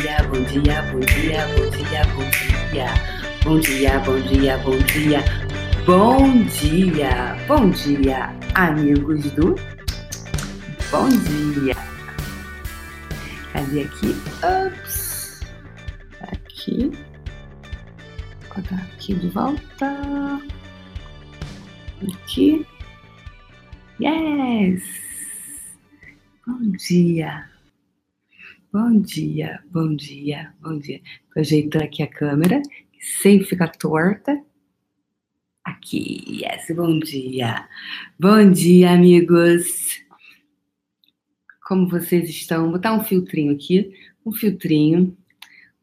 dia, bom dia, bom dia, bom dia, bom dia. Bom dia, bom dia, bom dia. Bom dia, bom dia, amigos do Bom dia. Cadê aqui? Ups. Aqui. Vou colocar aqui de volta. Aqui. Yes! Bom dia. Bom dia, bom dia, bom dia. Tô ajeitando aqui a câmera, que sempre fica torta. Aqui, yes, bom dia. Bom dia, amigos. Como vocês estão? Vou botar um filtrinho aqui, um filtrinho,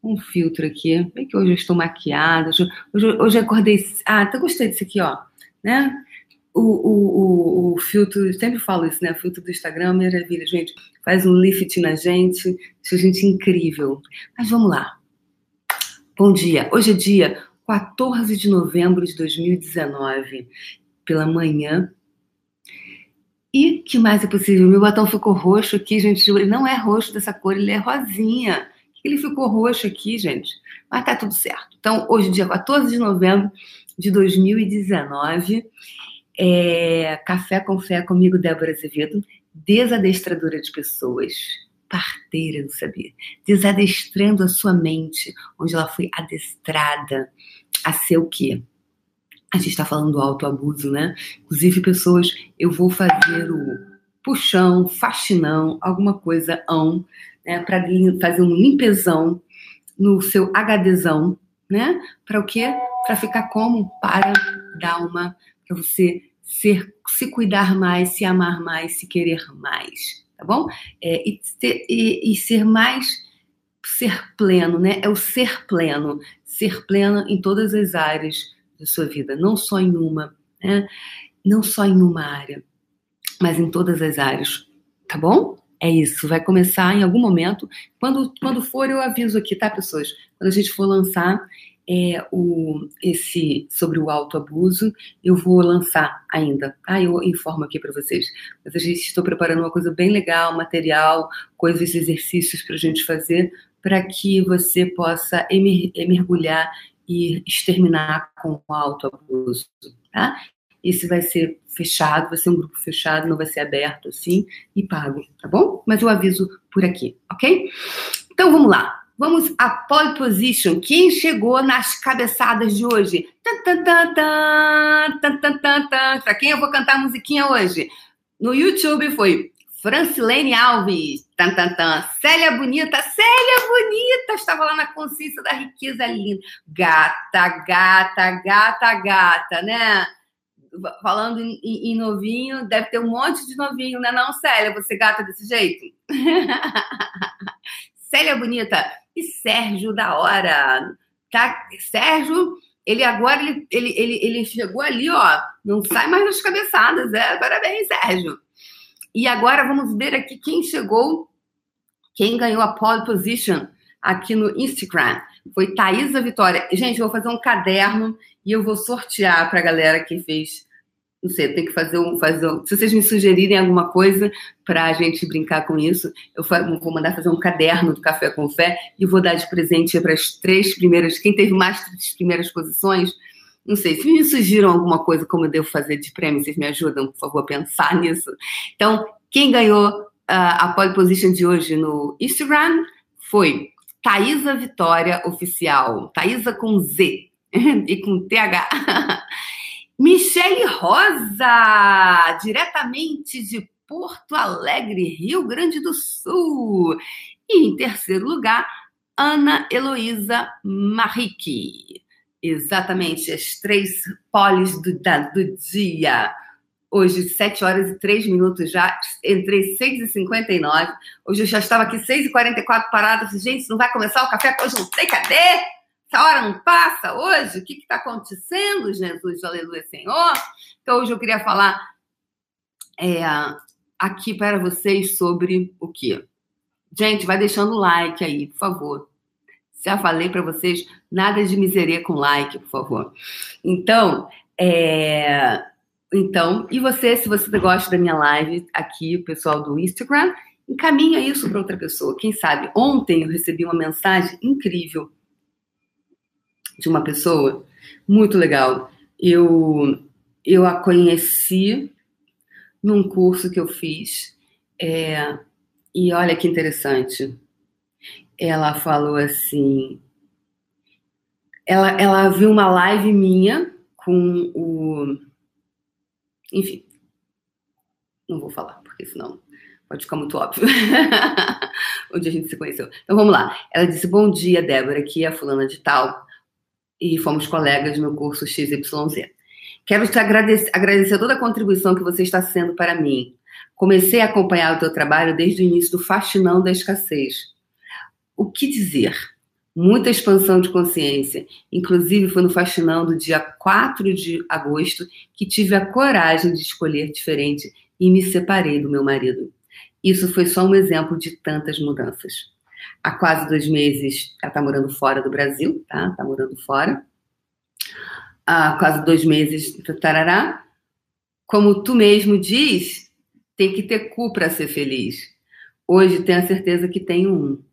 um filtro aqui. Bem que hoje eu estou maquiada, hoje, hoje, hoje eu acordei... Ah, até gostei disso aqui, ó, né? O, o, o, o, filtro, sempre falo isso, né? O filtro do Instagram, maravilha, gente. Faz um lift na gente, deixa a gente incrível. Mas vamos lá. Bom dia. Hoje é dia 14 de novembro de 2019, pela manhã. E que mais é possível? Meu batom ficou roxo aqui, gente. Ele não é roxo dessa cor, ele é rosinha. Ele ficou roxo aqui, gente. Mas tá tudo certo. Então, hoje, dia 14 de novembro de 2019. É, Café com Fé comigo, Débora Azevedo, desadestradora de pessoas, parteira do saber, desadestrando a sua mente, onde ela foi adestrada a ser o quê? A gente está falando do autoabuso, né? Inclusive, pessoas, eu vou fazer o puxão, faxinão, alguma coisa ão, né? Para fazer um limpezão no seu HDzão, né? Para o quê? Para ficar como? Para dar uma para você ser, se cuidar mais, se amar mais, se querer mais, tá bom? É, e, ter, e, e ser mais, ser pleno, né? É o ser pleno, ser pleno em todas as áreas da sua vida, não só em uma, né? Não só em uma área, mas em todas as áreas, tá bom? É isso, vai começar em algum momento. Quando, quando for, eu aviso aqui, tá, pessoas? Quando a gente for lançar, é, o, esse sobre o autoabuso, eu vou lançar ainda. Ah, eu informo aqui para vocês. Mas a gente estou preparando uma coisa bem legal, material, coisas, exercícios para a gente fazer, para que você possa mergulhar e exterminar com o autoabuso, tá? Esse vai ser fechado, vai ser um grupo fechado, não vai ser aberto assim e pago, tá bom? Mas eu aviso por aqui, ok? Então vamos lá. Vamos à pole position. Quem chegou nas cabeçadas de hoje? Para quem eu vou cantar musiquinha hoje? No YouTube foi Francilene Alves. Tan, tan, tan. Célia Bonita. Célia Bonita. Estava lá na consciência da riqueza linda. Gata, gata, gata, gata, né? Falando em, em, novinho, deve ter um monte de novinho, né? Não, Célia, você gata desse jeito? Célia Bonita e Sérgio da hora. Tá? Sérgio, ele agora ele, ele, ele, chegou ali, ó, não sai mais das cabeçadas. É, parabéns, Sérgio. E agora vamos ver aqui quem chegou, quem ganhou a pole position aqui no Instagram. Foi Thaisa Vitória. Gente, eu vou fazer um caderno e eu vou sortear para a galera que fez não sei, tem que fazer um, fazer um, Se vocês me sugerirem alguma coisa para a gente brincar com isso, eu vou mandar fazer um caderno do Café com Fé e vou dar de presente para as três primeiras. Quem teve mais três primeiras posições, não sei, se me sugiram alguma coisa como eu devo fazer de prêmio, vocês me ajudam, por favor, a pensar nisso. Então, quem ganhou uh, a pole position de hoje no Instagram foi Thaisa Vitória Oficial. Thaisa com Z e com TH. Michele Rosa, diretamente de Porto Alegre, Rio Grande do Sul. E em terceiro lugar, Ana Heloísa Marique. Exatamente, as três polis do, do dia. Hoje, 7 horas e 3 minutos já. Entrei 6h59. Hoje eu já estava aqui 6h44 parada. Gente, não vai começar o café? Hoje não sei, cadê? Essa hora não passa hoje? O que está acontecendo, Jesus? Aleluia, Senhor. Então, hoje eu queria falar é, aqui para vocês sobre o quê? Gente, vai deixando like aí, por favor. Já falei para vocês, nada de miseria com like, por favor. Então, é... Então, e você, se você gosta da minha live aqui, o pessoal do Instagram, encaminha isso para outra pessoa. Quem sabe? Ontem eu recebi uma mensagem incrível de uma pessoa muito legal. Eu eu a conheci num curso que eu fiz é, e olha que interessante. Ela falou assim, ela, ela viu uma live minha com o. Enfim, não vou falar, porque senão pode ficar muito óbvio onde a gente se conheceu. Então vamos lá. Ela disse: Bom dia, Débora, aqui é a fulana de tal, e fomos colegas no curso XYZ. Quero te agradecer, agradecer toda a contribuição que você está sendo para mim. Comecei a acompanhar o teu trabalho desde o início do Faxinão da Escassez. O que dizer? muita expansão de consciência. Inclusive, foi no Faxinão do dia 4 de agosto que tive a coragem de escolher diferente e me separei do meu marido. Isso foi só um exemplo de tantas mudanças. Há quase dois meses, ela está morando fora do Brasil, tá? Está morando fora. Há quase dois meses, tarará. Como tu mesmo diz, tem que ter cu para ser feliz. Hoje tenho a certeza que tenho um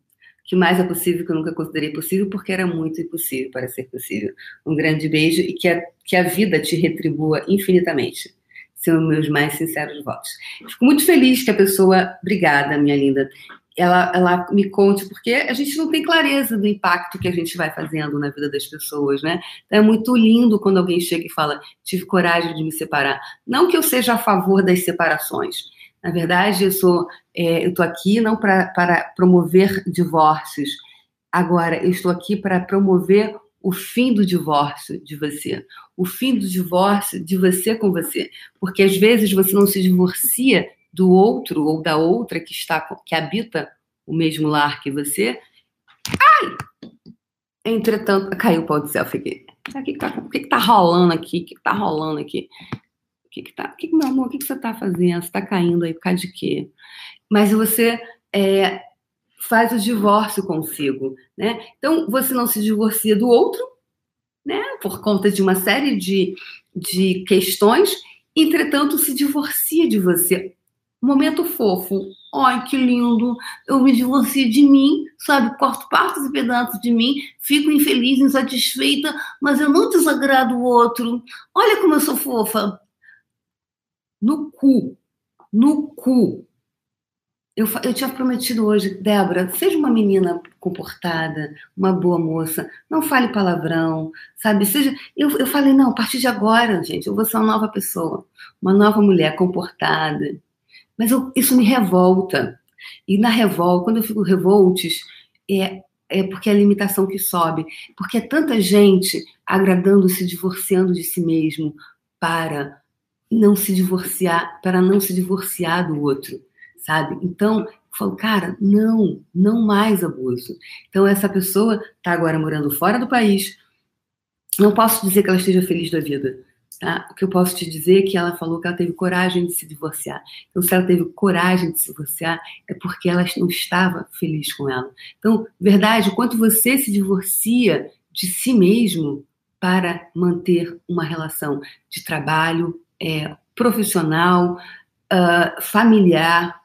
que mais é possível que eu nunca considerei possível, porque era muito impossível para ser possível. Um grande beijo e que a, que a vida te retribua infinitamente. São meus mais sinceros votos. Fico muito feliz que a pessoa, obrigada, minha linda, ela, ela me conte, porque a gente não tem clareza do impacto que a gente vai fazendo na vida das pessoas, né? Então é muito lindo quando alguém chega e fala: tive coragem de me separar. Não que eu seja a favor das separações, na verdade, eu sou, é, eu estou aqui não para promover divórcios. Agora, eu estou aqui para promover o fim do divórcio de você, o fim do divórcio de você com você, porque às vezes você não se divorcia do outro ou da outra que está que habita o mesmo lar que você. Ai! Entretanto, caiu o pau de selfie aqui. O que está tá rolando aqui? O que está rolando aqui? que que tá, que, meu amor, o que, que você está fazendo? Você está caindo aí por causa de quê? Mas você é, faz o divórcio consigo, né? Então, você não se divorcia do outro, né? Por conta de uma série de, de questões, entretanto, se divorcia de você. Momento fofo. Ai, que lindo. Eu me divorcio de mim, sabe? Corto partes e pedaços de mim, fico infeliz, insatisfeita, mas eu não desagrado o outro. Olha como eu sou fofa no cu. No cu. Eu, eu tinha prometido hoje, Débora, seja uma menina comportada, uma boa moça, não fale palavrão, sabe? Seja, eu, eu falei, não, a partir de agora, gente, eu vou ser uma nova pessoa, uma nova mulher comportada. Mas eu, isso me revolta. E na revolta, quando eu fico revoltes, é, é porque é a limitação que sobe. Porque é tanta gente agradando, se divorciando de si mesmo para não se divorciar, para não se divorciar do outro, sabe? Então, eu falo, cara, não, não mais abuso. Então, essa pessoa está agora morando fora do país. Não posso dizer que ela esteja feliz da vida. Tá? O que eu posso te dizer é que ela falou que ela teve coragem de se divorciar. Então, se ela teve coragem de se divorciar, é porque ela não estava feliz com ela. Então, verdade, quanto você se divorcia de si mesmo para manter uma relação de trabalho, é, profissional, uh, familiar,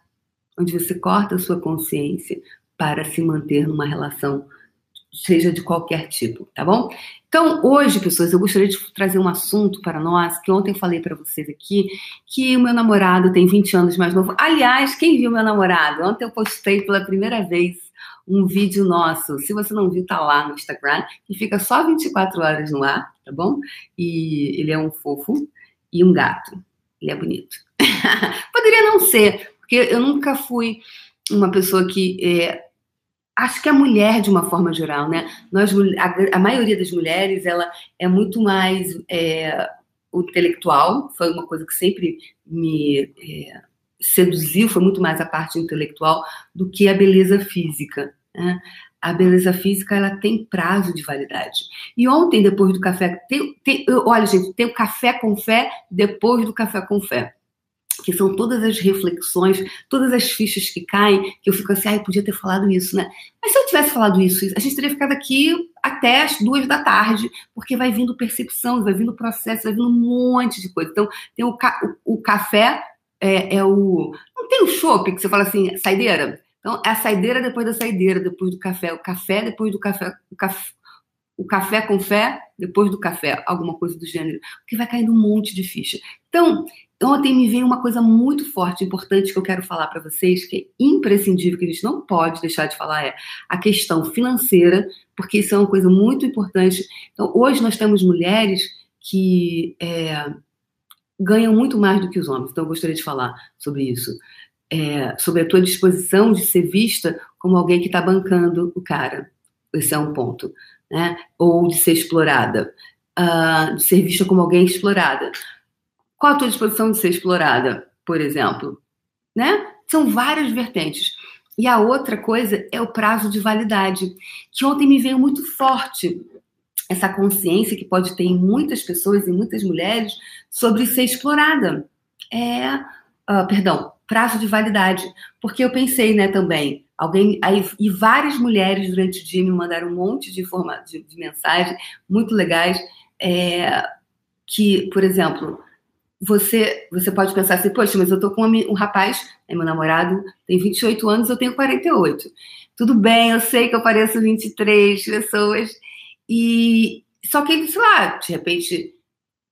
onde você corta a sua consciência para se manter numa relação, seja de qualquer tipo, tá bom? Então, hoje, pessoas, eu gostaria de trazer um assunto para nós, que ontem eu falei para vocês aqui, que o meu namorado tem 20 anos mais novo. Aliás, quem viu meu namorado? Ontem eu postei pela primeira vez um vídeo nosso. Se você não viu, tá lá no Instagram, que fica só 24 horas no ar, tá bom? E ele é um fofo e um gato. Ele é bonito. Poderia não ser, porque eu nunca fui uma pessoa que. É, acho que a mulher, de uma forma geral, né? Nós, a, a maioria das mulheres, ela é muito mais é, intelectual, foi uma coisa que sempre me é, seduziu, foi muito mais a parte intelectual do que a beleza física. Né? a beleza física ela tem prazo de validade. E ontem, depois do café, tem, tem, olha, gente, tem o café com fé depois do café com fé. Que são todas as reflexões, todas as fichas que caem, que eu fico assim, ah, eu podia ter falado isso, né? Mas se eu tivesse falado isso, a gente teria ficado aqui até as duas da tarde, porque vai vindo percepção, vai vindo processo, vai vindo um monte de coisa. Então, tem o, ca o, o café, é, é o Não tem o chopp que você fala assim, saideira? Então, é a saideira depois da saideira, depois do café. O café depois do café. O café, o café com fé depois do café. Alguma coisa do gênero. Porque vai caindo um monte de ficha. Então, ontem me veio uma coisa muito forte, importante, que eu quero falar para vocês, que é imprescindível, que a gente não pode deixar de falar, é a questão financeira, porque isso é uma coisa muito importante. Então, hoje nós temos mulheres que é, ganham muito mais do que os homens. Então, eu gostaria de falar sobre isso. É, sobre a tua disposição de ser vista como alguém que está bancando o cara. Esse é um ponto. Né? Ou de ser explorada. Uh, de ser vista como alguém explorada. Qual a tua disposição de ser explorada, por exemplo? Né? São várias vertentes. E a outra coisa é o prazo de validade, que ontem me veio muito forte essa consciência que pode ter em muitas pessoas, em muitas mulheres, sobre ser explorada. É, uh, perdão, prazo de validade. Porque eu pensei, né, também, alguém, aí, e várias mulheres durante o dia me mandaram um monte de, informa, de, de mensagens muito legais, é, que, por exemplo, você, você pode pensar assim, poxa, mas eu tô com um, um rapaz, é meu namorado, tem 28 anos, eu tenho 48. Tudo bem, eu sei que eu pareço 23 pessoas, e só que ele, sei lá, de repente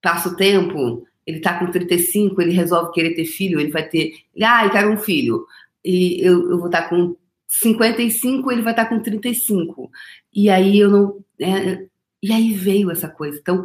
passa o tempo, ele tá com 35, ele resolve querer ter filho, ele vai ter, ah, eu quero um filho, e eu, eu vou estar tá com 55, ele vai estar tá com 35. E aí eu não. É, e aí veio essa coisa. Então,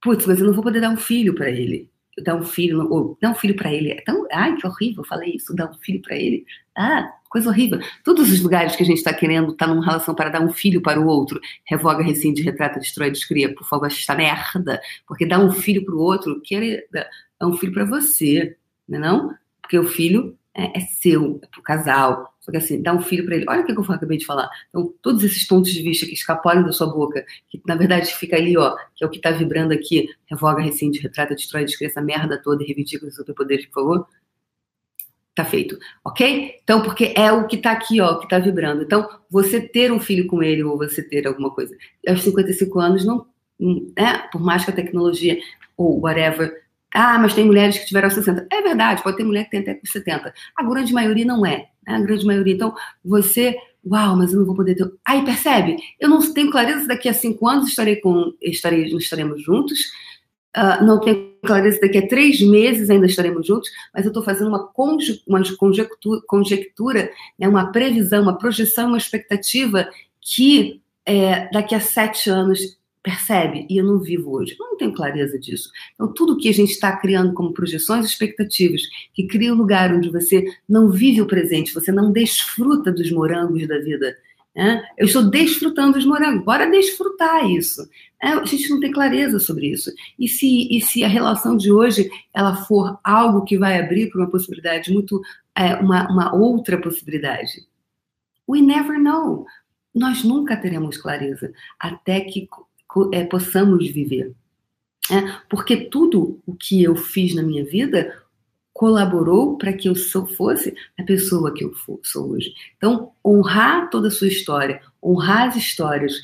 putz, mas eu não vou poder dar um filho para ele dar um filho, ou dar um filho para ele. É tão, ai, que horrível, falei isso, dar um filho para ele. Ah, coisa horrível. Todos os lugares que a gente está querendo estar tá numa relação para dar um filho para o outro, revoga, rescinde, retrata, destrói, descria, por favor, esta merda. Porque dar um filho para o outro, querer dar um filho para você, não é não? Porque o filho é, é seu, é para o casal. Só que assim, dá um filho para ele. Olha o que eu acabei de falar. Então, todos esses pontos de vista que escaparam da sua boca, que na verdade fica ali, ó, que é o que está vibrando aqui, revoga, rescinde, retrata, destrói, descreve essa merda toda e reivindica os superpoderes, por favor. Tá feito, ok? Então, porque é o que tá aqui, ó, que tá vibrando. Então, você ter um filho com ele ou você ter alguma coisa aos 55 anos, não, né? Por mais que a tecnologia ou whatever ah, mas tem mulheres que tiveram 60. É verdade, pode ter mulher que tem até 70. A grande maioria não é. Né? A grande maioria. Então, você, uau, mas eu não vou poder ter. Aí, percebe? Eu não tenho clareza se daqui a cinco anos estarei com, estarei, estaremos juntos. Uh, não tenho clareza se daqui a três meses ainda estaremos juntos, mas eu estou fazendo uma, conje, uma conjectura, conjectura né, uma previsão, uma projeção, uma expectativa que é, daqui a sete anos Percebe? E eu não vivo hoje. Eu não tenho clareza disso. Então, tudo que a gente está criando como projeções expectativas, que cria um lugar onde você não vive o presente, você não desfruta dos morangos da vida. Né? Eu estou desfrutando dos morangos. Bora desfrutar isso. É, a gente não tem clareza sobre isso. E se, e se a relação de hoje ela for algo que vai abrir para uma possibilidade muito. É, uma, uma outra possibilidade? We never know. Nós nunca teremos clareza até que é, possamos viver. É, porque tudo o que eu fiz na minha vida colaborou para que eu fosse a pessoa que eu sou hoje. Então, honrar toda a sua história, honrar as histórias,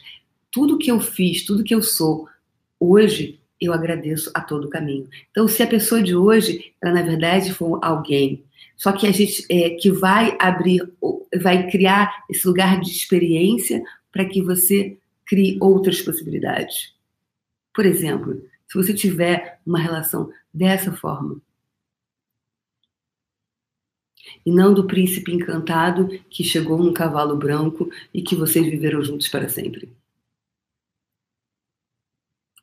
tudo que eu fiz, tudo que eu sou, hoje eu agradeço a todo o caminho. Então, se a pessoa de hoje, ela na verdade for alguém, só que a gente é, que vai abrir, vai criar esse lugar de experiência para que você crie outras possibilidades. Por exemplo, se você tiver uma relação dessa forma, e não do príncipe encantado que chegou num cavalo branco e que vocês viveram juntos para sempre.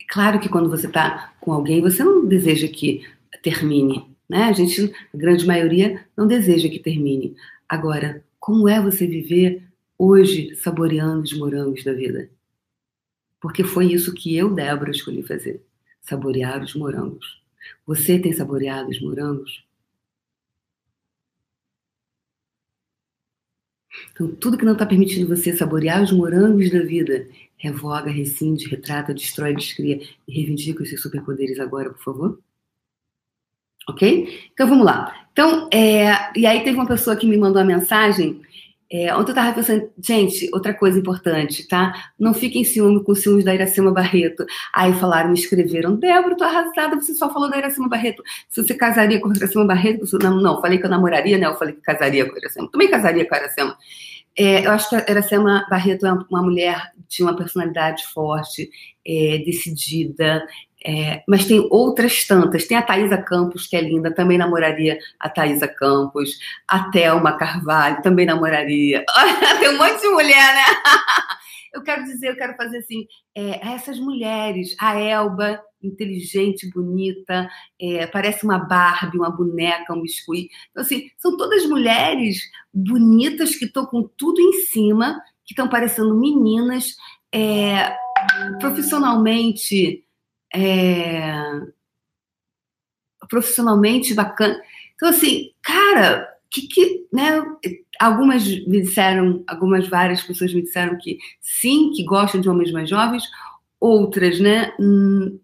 É claro que quando você está com alguém, você não deseja que termine, né? A gente, a grande maioria, não deseja que termine. Agora, como é você viver hoje saboreando os morangos da vida? Porque foi isso que eu, Débora, escolhi fazer: saborear os morangos. Você tem saboreado os morangos? Então, tudo que não está permitindo você saborear os morangos da vida, revoga, rescinde, retrata, destrói, descria e reivindica os seus superpoderes agora, por favor. Ok? Então vamos lá. Então, é... e aí teve uma pessoa que me mandou uma mensagem É, ontem eu tava pensando, gente, outra coisa importante, tá? Não fiquem ciúme com ciúmes da Iracema Barreto. Aí falaram, me escreveram, Débora, tô arrasada, você só falou da Iracema Barreto. Se você casaria com a Iracema Barreto, você... não, não, falei que eu namoraria, né? Eu falei que casaria com a Iracema. Também casaria com a Iracema. É, eu acho que a Iracema Barreto é uma mulher de uma personalidade forte, é, decidida, é, mas tem outras tantas. Tem a Thaisa Campos, que é linda, também namoraria a Thaisa Campos. A Thelma Carvalho, também namoraria. tem um monte de mulher, né? eu quero dizer, eu quero fazer assim, é, essas mulheres, a Elba, inteligente, bonita, é, parece uma Barbie, uma boneca, um biscuit. Então, assim, são todas mulheres bonitas que estão com tudo em cima, que estão parecendo meninas, é, profissionalmente é, profissionalmente bacana. Então, assim, cara, que, que, né? Algumas me disseram, algumas várias pessoas me disseram que sim, que gostam de homens mais jovens, outras, né? Hum,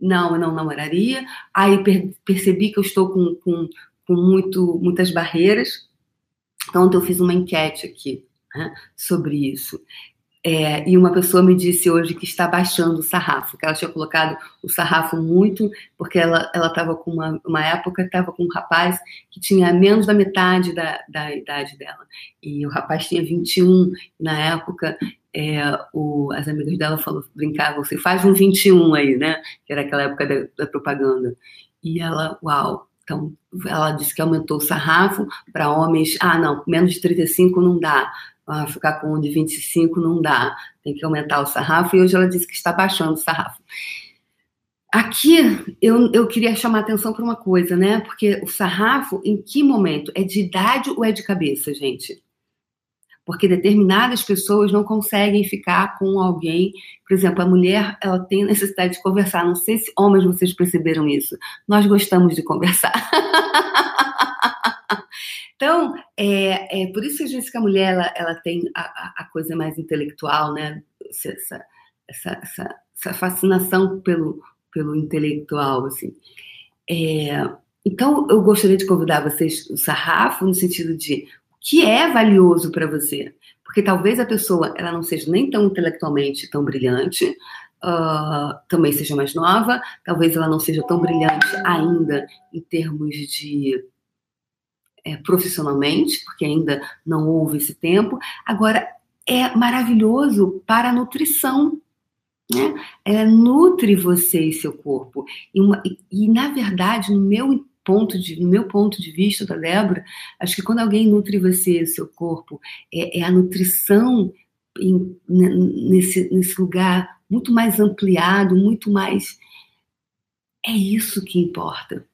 não, eu não namoraria. Aí per percebi que eu estou com, com, com muito, muitas barreiras. Então, eu fiz uma enquete aqui né, sobre isso. É, e uma pessoa me disse hoje que está baixando o sarrafo, que ela tinha colocado o sarrafo muito, porque ela estava com uma, uma época, estava com um rapaz que tinha menos da metade da, da idade dela. E o rapaz tinha 21, na época é, o, as amigas dela falou, brincavam, você faz um 21 aí, né? Que era aquela época da, da propaganda. E ela, uau, então, ela disse que aumentou o sarrafo para homens. Ah, não, menos de 35 não dá ah, ficar com um de 25 não dá, tem que aumentar o sarrafo, e hoje ela disse que está baixando o sarrafo. Aqui eu, eu queria chamar atenção para uma coisa, né? Porque o sarrafo, em que momento? É de idade ou é de cabeça, gente? Porque determinadas pessoas não conseguem ficar com alguém. Por exemplo, a mulher ela tem necessidade de conversar. Não sei se homens vocês perceberam isso. Nós gostamos de conversar. Então, é, é por isso que a gente que a mulher ela, ela tem a, a, coisa mais intelectual, né? Essa, essa, essa, essa fascinação pelo, pelo intelectual, assim. É, então, eu gostaria de convidar vocês o sarrafo no sentido de o que é valioso para você, porque talvez a pessoa ela não seja nem tão intelectualmente tão brilhante, uh, também seja mais nova, talvez ela não seja tão brilhante ainda em termos de é, profissionalmente, porque ainda não houve esse tempo. Agora, é maravilhoso para a nutrição. Né? Ela nutre você e seu corpo. E, uma, e, e, na verdade, no meu ponto de, no meu ponto de vista da Débora, acho que quando alguém nutre você e seu corpo, é, é a nutrição em, nesse, nesse lugar muito mais ampliado, muito mais. É isso que importa.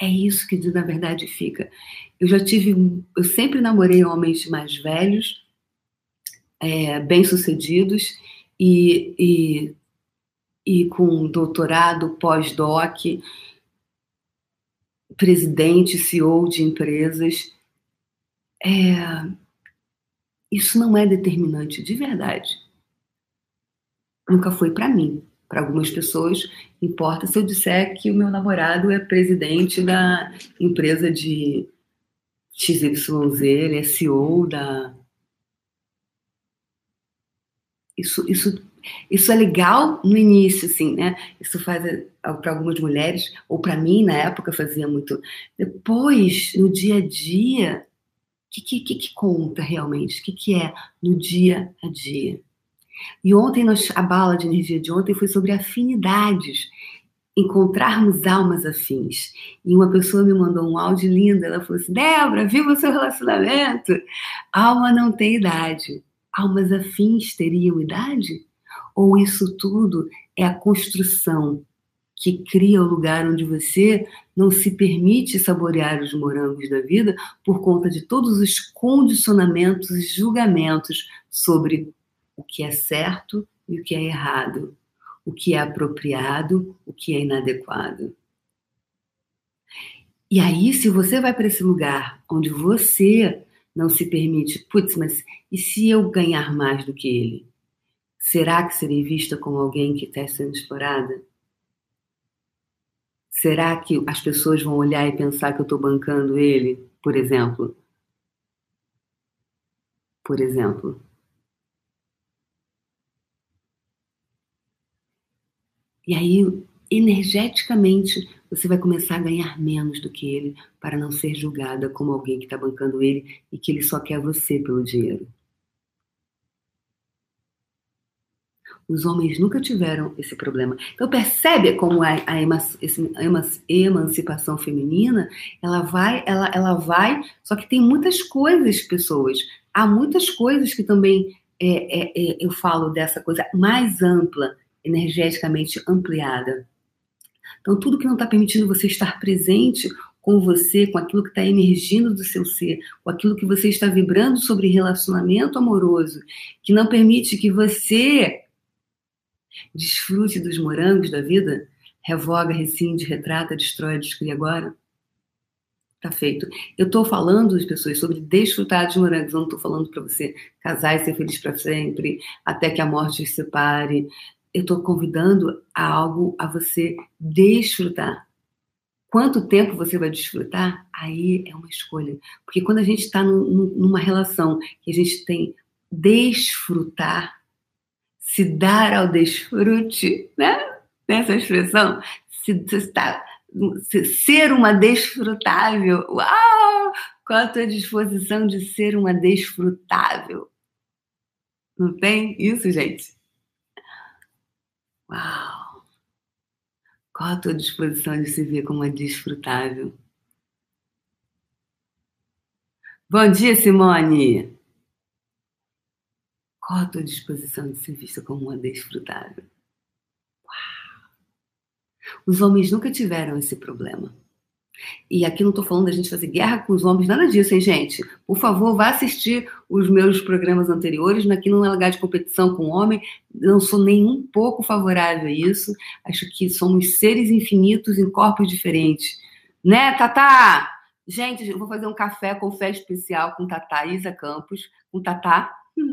É isso que na verdade fica. Eu já tive, eu sempre namorei homens mais velhos, é, bem-sucedidos e, e, e com doutorado, pós-doc, presidente, CEO de empresas. É, isso não é determinante de verdade. Nunca foi para mim para algumas pessoas, importa se eu disser que o meu namorado é presidente da empresa de XYZ, ele é CEO da. Isso, isso, isso é legal no início, assim, né? Isso faz para algumas mulheres, ou para mim, na época, fazia muito. Depois, no dia a dia, o que, que, que, conta realmente? O que, que é no dia a dia? E ontem, nós, a bala de energia de ontem foi sobre afinidades, encontrarmos almas afins. E uma pessoa me mandou um áudio lindo, ela falou assim, Débora, viva o seu relacionamento. Alma não tem idade. Almas afins teriam idade? Ou isso tudo é a construção que cria o lugar onde você não se permite saborear os morangos da vida por conta de todos os condicionamentos e julgamentos sobre o que é certo e o que é errado, o que é apropriado, o que é inadequado. E aí, se você vai para esse lugar onde você não se permite, putz, mas e se eu ganhar mais do que ele? Será que serei vista como alguém que está sendo explorada? Será que as pessoas vão olhar e pensar que eu estou bancando ele, por exemplo? por exemplo. E aí, energeticamente, você vai começar a ganhar menos do que ele para não ser julgada como alguém que está bancando ele e que ele só quer você pelo dinheiro. Os homens nunca tiveram esse problema. Então percebe como a, a, a, emancipação feminina, ela vai, ela, ela vai, só que tem muitas coisas, pessoas. Há muitas coisas que também é, é, é, eu falo dessa coisa mais ampla, energeticamente ampliada. Então, tudo que não está permitindo você estar presente com você, com aquilo que está emergindo do seu ser, com aquilo que você está vibrando sobre relacionamento amoroso, que não permite que você desfrute dos morangos da vida, revoga, rescinde, retrata, destrói, descria agora. Tá feito. Eu estou falando as pessoas sobre desfrutar dos morangos, eu não estou falando para você casar e ser feliz para sempre, até que a morte os separe eu estou convidando a algo a você desfrutar. Quanto tempo você vai desfrutar? Aí é uma escolha. Porque quando a gente está numa relação que a gente tem desfrutar, se dar ao desfrute, né? Nessa expressão, se, se está, se, ser uma desfrutável. Uau! Qual a tua disposição de ser uma desfrutável? Não tem isso, gente? Uau! Qual a tua disposição de se ver como uma desfrutável? Bom dia, Simone! Qual a tua disposição de ser vista como uma desfrutável? Uau! Os homens nunca tiveram esse problema. E aqui não estou falando da gente fazer guerra com os homens, nada disso, hein, gente? Por favor, vá assistir os meus programas anteriores. Aqui não é lugar de competição com o homem, não sou nem um pouco favorável a isso. Acho que somos seres infinitos em corpos diferentes. Né, Tatá? Gente, eu vou fazer um café com fé especial com Tatá Isa Campos, com Tatá.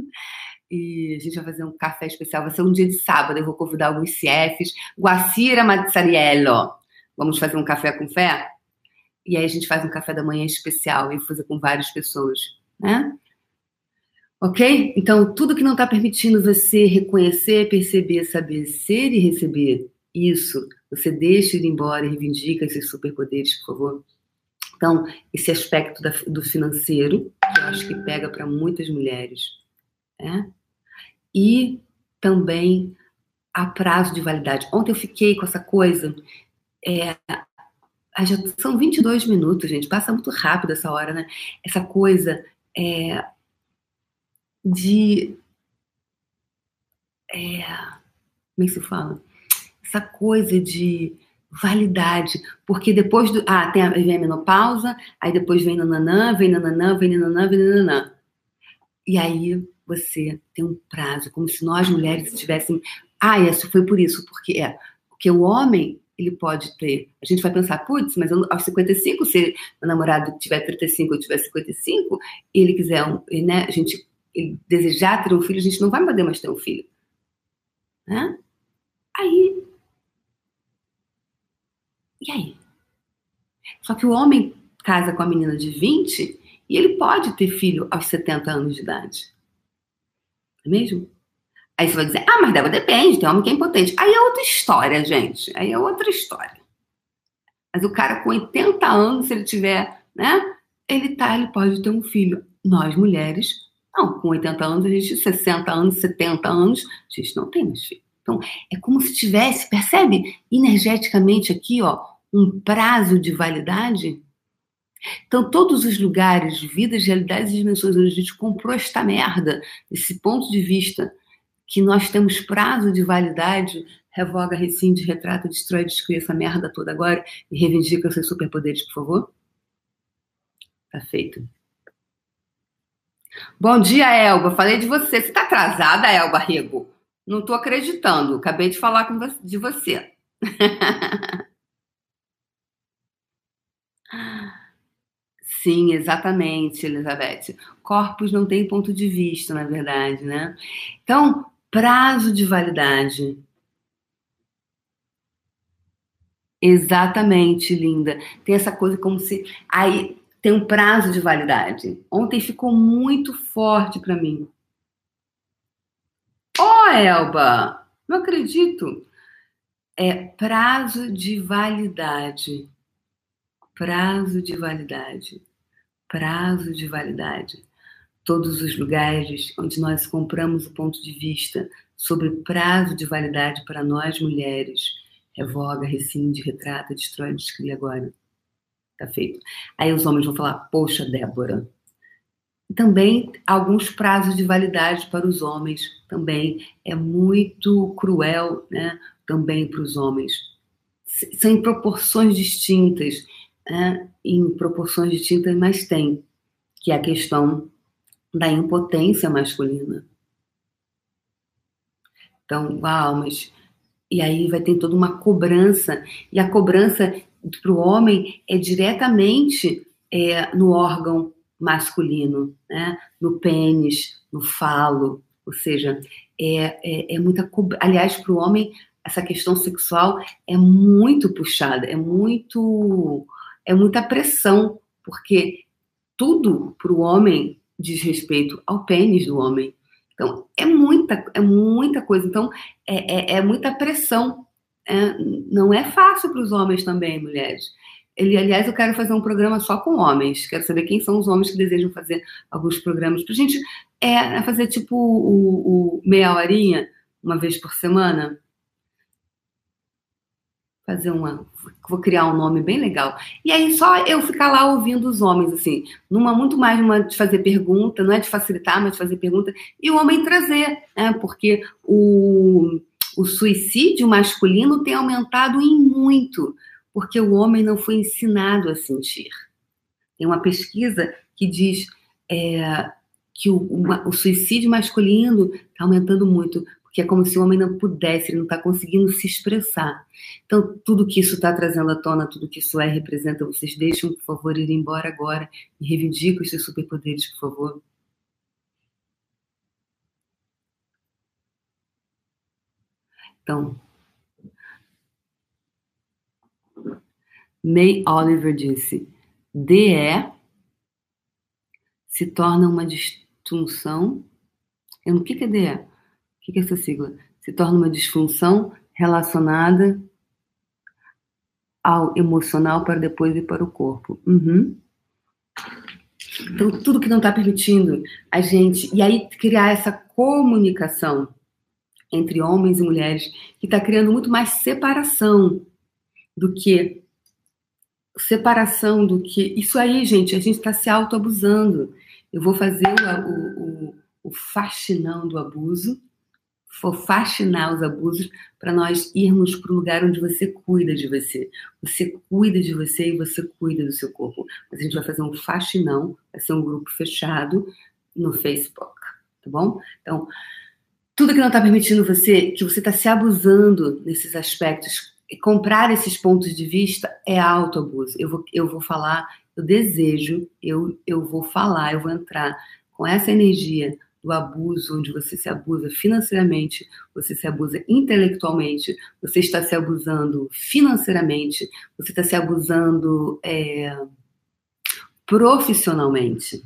E a gente vai fazer um café especial. Vai ser um dia de sábado. Eu vou convidar alguns CFs. Guacira Mazzariello. Vamos fazer um café com fé? E aí a gente faz um café da manhã especial e fazer com várias pessoas, né? Ok? Então, tudo que não está permitindo você reconhecer, perceber, saber ser e receber isso, você deixa ir embora e reivindica esses superpoderes, por favor. Então, esse aspecto da, do financeiro, que eu acho que pega para muitas mulheres, né? E também a prazo de validade. Ontem eu fiquei com essa coisa, é, ah, já são 22 minutos, gente. Passa muito rápido essa hora, né? Essa coisa é, de. É, como é que se fala? Essa coisa de validade. Porque depois do. Ah, tem a, vem a menopausa, aí depois vem nananã, vem nananã, vem nananã, vem nananã. E aí você tem um prazo, como se nós mulheres tivéssemos. Ah, isso foi por isso, porque é. Porque o homem ele pode ter. A gente vai pensar, putz, mas eu, aos 55, se o namorado tiver 35 ou tiver 55, e ele quiser, um, né, a gente desejar ter um filho, a gente não vai poder mais ter um filho. Né? Aí. E aí? Só que o homem casa com a menina de 20 e ele pode ter filho aos 70 anos de idade. Não é mesmo? Aí você vai dizer, ah, mas dela depende, tem homem que é impotente. Aí é outra história, gente. Aí é outra história. Mas o cara com 80 anos, se ele tiver, né? Ele tá, ele pode ter um filho. Nós, mulheres, não, com 80 anos, a gente, 60 anos, 70 anos, a gente não tem mais filho. Então, é como se tivesse, percebe, energeticamente aqui, ó, um prazo de validade. Então, todos os lugares, vidas, realidades e dimensões onde a gente comprou esta merda, esse ponto de vista que nós temos prazo de validade, revoga, rescinde, retrata, destrói, descreve essa merda toda agora e reivindica seus superpoderes, por favor? Tá feito. Bom dia, Elba. Falei de você. Você tá atrasada, Elba Rego? Não tô acreditando. Acabei de falar com você, de você. Sim, exatamente, Elizabeth. Corpos não têm ponto de vista, na verdade, né? Então, Prazo de validade. Exatamente, linda. Tem essa coisa como se. Aí tem um prazo de validade. Ontem ficou muito forte para mim. Oh, Elba, não acredito. É prazo de validade. Prazo de validade. Prazo de validade. Todos os lugares onde nós compramos o ponto de vista sobre prazo de validade para nós mulheres, revoga, rescinde, retrata, destrói, descreve agora. Tá feito. Aí os homens vão falar: Poxa, Débora. Também alguns prazos de validade para os homens. Também é muito cruel, né? Também para os homens. São em proporções distintas, né? em proporções distintas, mas tem, que é a questão da impotência masculina. Então, uau, mas. E aí vai ter toda uma cobrança, e a cobrança para o homem é diretamente é, no órgão masculino, né? no pênis, no falo, ou seja, é, é, é muita. Aliás, para o homem, essa questão sexual é muito puxada, é muito. é muita pressão, porque tudo para o homem diz respeito ao pênis do homem. Então, é muita, é muita coisa. Então, é, é, é muita pressão é, não é fácil para os homens também, mulheres. Ele, aliás, eu quero fazer um programa só com homens. Quero saber quem são os homens que desejam fazer alguns programas para a gente é, fazer tipo o, o, meia horinha, uma vez por semana. Fazer uma. Vou criar um nome bem legal. E aí só eu ficar lá ouvindo os homens, assim, numa muito mais uma de fazer pergunta, não é de facilitar, mas de fazer pergunta, e o homem trazer, né? Porque o o suicídio masculino tem aumentado em muito, porque o homem não foi ensinado a sentir. Tem uma pesquisa que diz é, que o, uma, o, suicídio masculino está aumentando muito, porque é como se o homem não pudesse, ele não está conseguindo se expressar. Então, tudo que isso está trazendo à tona, tudo que isso é, representa, vocês deixam, por favor, ir embora agora e reivindicam os seus superpoderes, por favor. Então, May Oliver disse: DE se torna uma disfunção. O que é DE? O que é essa sigla? Se torna uma disfunção relacionada ao emocional para depois ir para o corpo. Uhum. Então, tudo que não está permitindo a gente. E aí, criar essa comunicação entre homens e mulheres, que está criando muito mais separação do que separação do que isso aí, gente, a gente está se autoabusando. Eu vou fazer o, o, o faxinão do abuso, vou faxinar os abusos para nós irmos para o lugar onde você cuida de você. Você cuida de você e você cuida do seu corpo. Mas a gente vai fazer um faxinão, vai ser um grupo fechado no Facebook, tá bom? Então, tudo que não está permitindo você, que você está se abusando nesses aspectos, comprar esses pontos de vista é autoabuso. Eu vou, eu vou falar, eu desejo, eu, eu vou falar, eu vou entrar com essa energia do abuso, onde você se abusa financeiramente, você se abusa intelectualmente, você está se abusando financeiramente, você está se abusando é, profissionalmente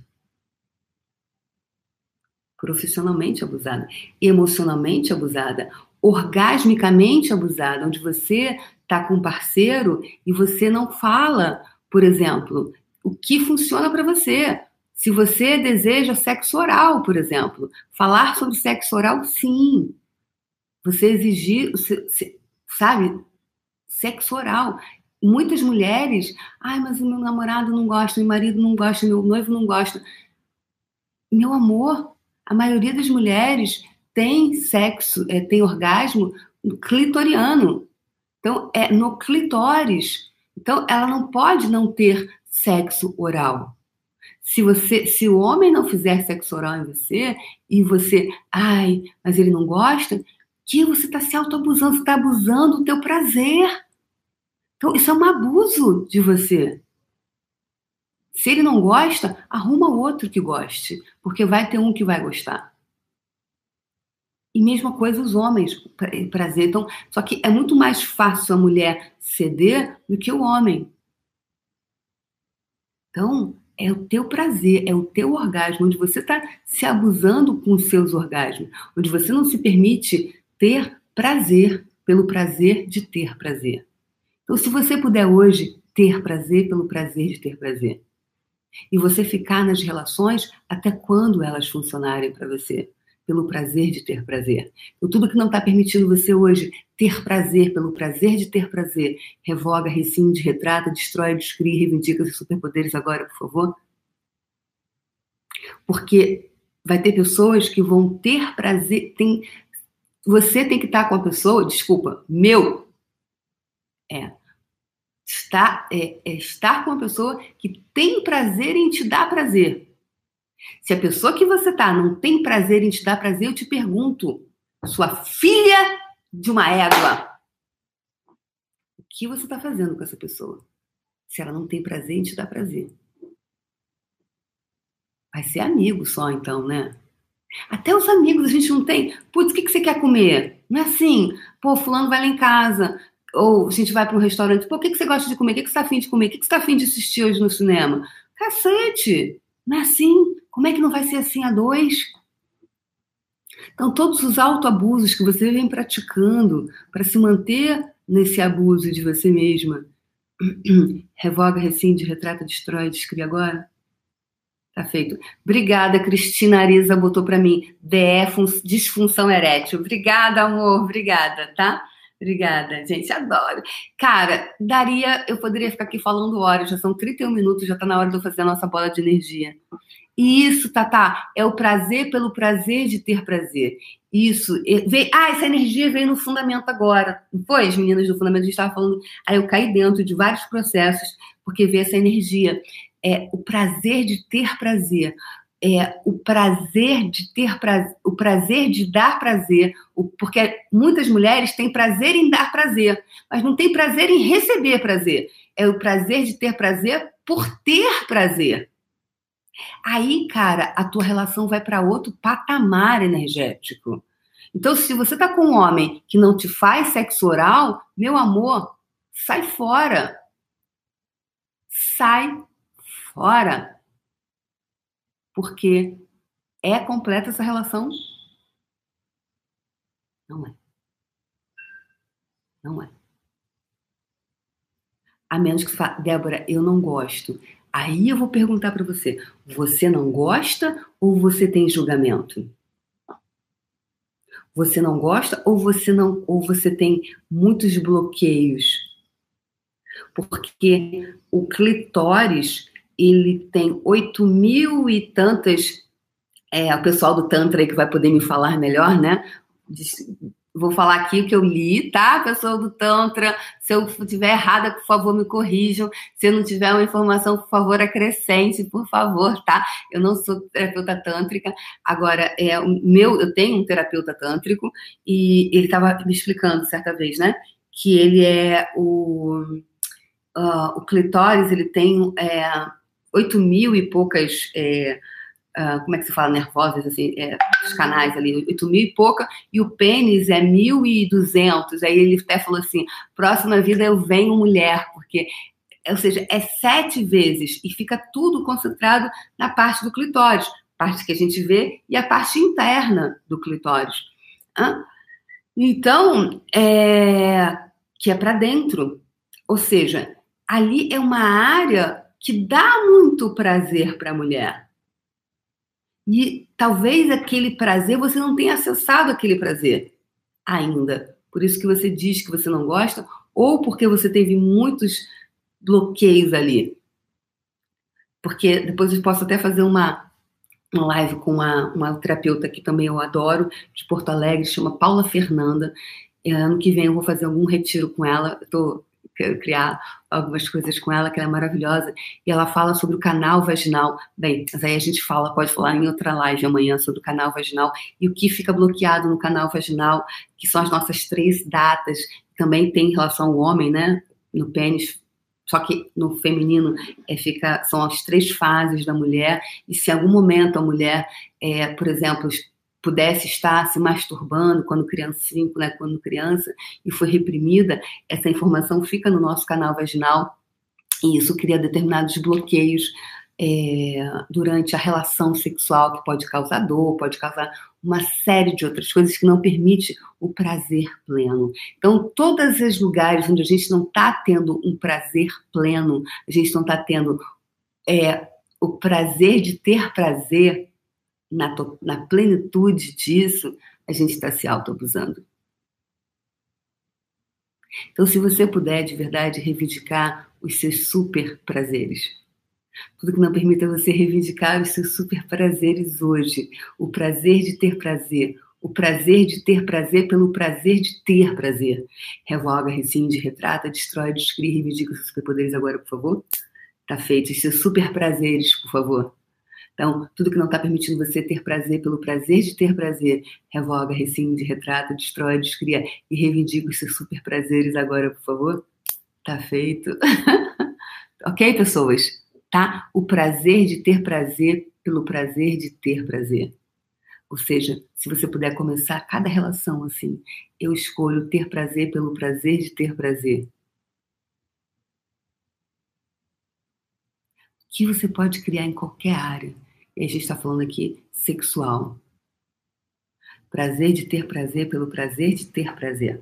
profissionalmente abusada, emocionalmente abusada, orgasmicamente abusada, onde você está com um parceiro e você não fala, por exemplo, o que funciona para você. Se você deseja sexo oral, por exemplo, falar sobre sexo oral, sim. Você exigir, sabe, sexo oral. Muitas mulheres, ai, mas o meu namorado não gosta, meu marido não gosta, meu noivo não gosta. Meu amor, a maioria das mulheres tem sexo, é, tem orgasmo clitoriano. Então, é no clitóris. Então, ela não pode não ter sexo oral. Se você, se o homem não fizer sexo oral em você e você, ai, mas ele não gosta, que você está se autoabusando, está abusando do teu prazer. Então, isso é um abuso de você. Se ele não gosta, arruma outro que goste, porque vai ter um que vai gostar. E mesma coisa os homens, prazer. Então, só que é muito mais fácil a mulher ceder do que o homem. Então, é o teu prazer, é o teu orgasmo, onde você está se abusando com os seus orgasmos, onde você não se permite ter prazer pelo prazer de ter prazer. Então, se você puder hoje ter prazer pelo prazer de ter prazer, e você ficar nas relações até quando elas funcionarem para você, pelo prazer de ter prazer. Então, tudo que não está permitindo você hoje ter prazer pelo prazer de ter prazer, revoga, rescinde, retrata, destrói, descreve, reivindica seus superpoderes agora, por favor. Porque vai ter pessoas que vão ter prazer, tem, você tem que estar com a pessoa, desculpa, meu, é, estar, é, é estar com a pessoa que tem prazer em te dar prazer. Se a pessoa que você tá não tem prazer em te dar prazer, eu te pergunto, sua filha de uma égua, o que você está fazendo com essa pessoa? Se ela não tem prazer em te dar prazer. Vai ser amigo só, então, né? Até os amigos a gente não tem. Putz, o que, que você quer comer? Não é assim, pô, fulano vai lá em casa, ou a gente vai para um restaurante, pô, o que, que você gosta de comer? O que, que você está afim de comer? O que, que você está afim de assistir hoje no cinema? Cacete! Não é assim? Como é que não vai ser assim a dois? Então, todos os autoabusos que você vem praticando para se manter nesse abuso de você mesma, revoga, rescinde, retrata, destrói, descreve agora. Tá feito. Obrigada, Cristina Arisa botou para mim. DE, disfunção erétil. Obrigada, amor. Obrigada, tá? Obrigada, gente, adoro. Cara, daria, eu poderia ficar aqui falando horas, já são 31 minutos, já tá na hora de eu fazer a nossa bola de energia. E isso, Tatá, é o prazer pelo prazer de ter prazer. Isso, veio, ah, essa energia veio no fundamento agora. Foi? As meninas do fundamento, a gente estava falando, aí eu caí dentro de vários processos, porque veio essa energia. É o prazer de ter prazer é, o prazer de ter prazer, o prazer de dar prazer, porque muitas mulheres têm prazer em dar prazer, mas não têm prazer em receber prazer. É o prazer de ter prazer por ter prazer. Aí, cara, a tua relação vai para outro patamar energético. Então, se você tá com um homem que não te faz sexo oral, meu amor, sai fora. Sai fora porque é completa essa relação? Não é. Não é. A menos que fale, Débora, eu não gosto. Aí eu vou perguntar para você: você não gosta ou você tem julgamento? Você não gosta ou você não ou você tem muitos bloqueios? Porque o clitóris ele tem oito mil e tantas. É, o pessoal do Tantra que vai poder me falar melhor, né? Vou falar aqui o que eu li, tá, pessoal do Tantra? Se eu estiver errada, por favor, me corrijam. Se eu não tiver uma informação, por favor, acrescente, por favor, tá? Eu não sou terapeuta tântrica. Agora, é o meu, eu tenho um terapeuta tântrico e ele estava me explicando certa vez, né? Que ele é o. Uh, o clitóris, ele tem. É, 8 mil e poucas, é, uh, como é que se fala, nervosas, assim, é, os canais ali, 8 mil e pouca, e o pênis é 1.200. Aí ele até falou assim: próxima vida eu venho mulher, porque, ou seja, é sete vezes, e fica tudo concentrado na parte do clitóris, parte que a gente vê, e a parte interna do clitóris. Hã? Então, é, que é para dentro. Ou seja, ali é uma área que dá muito prazer para a mulher. E talvez aquele prazer você não tenha acessado aquele prazer ainda. Por isso que você diz que você não gosta, ou porque você teve muitos bloqueios ali. Porque depois eu posso até fazer uma, uma live com uma, uma terapeuta que também eu adoro, de Porto Alegre, chama Paula Fernanda. Ano que vem eu vou fazer algum retiro com ela. Estou criar algumas coisas com ela, que ela é maravilhosa, e ela fala sobre o canal vaginal. Bem, mas aí a gente fala, pode falar em outra live amanhã sobre o canal vaginal e o que fica bloqueado no canal vaginal, que são as nossas três datas, também tem relação ao homem, né? No pênis, só que no feminino é, fica, são as três fases da mulher, e se em algum momento a mulher, é, por exemplo, pudesse estar se masturbando quando criança, né, quando criança e foi reprimida, essa informação fica no nosso canal vaginal e isso cria determinados bloqueios é, durante a relação sexual que pode causar dor, pode causar uma série de outras coisas que não permite o prazer pleno. Então, todos os lugares onde a gente não está tendo um prazer pleno, a gente não está tendo é, o prazer de ter prazer na, na plenitude disso, a gente está se auto-abusando. Então, se você puder de verdade reivindicar os seus super prazeres, tudo que não permita você reivindicar os seus super prazeres hoje, o prazer de ter prazer, o prazer de ter prazer pelo prazer de ter prazer. Revoga, rescinde, retrata, destrói, descreve, reivindica os superpoderes agora, por favor. Tá feito. Os seus super prazeres, por favor. Então, tudo que não está permitindo você ter prazer pelo prazer de ter prazer, revoga, rescinde, retrata, destrói, descria e reivindica os seus super prazeres agora, por favor. Tá feito. ok, pessoas? Tá? O prazer de ter prazer pelo prazer de ter prazer. Ou seja, se você puder começar cada relação assim, eu escolho ter prazer pelo prazer de ter prazer. que você pode criar em qualquer área. E a gente está falando aqui sexual. Prazer de ter prazer pelo prazer de ter prazer.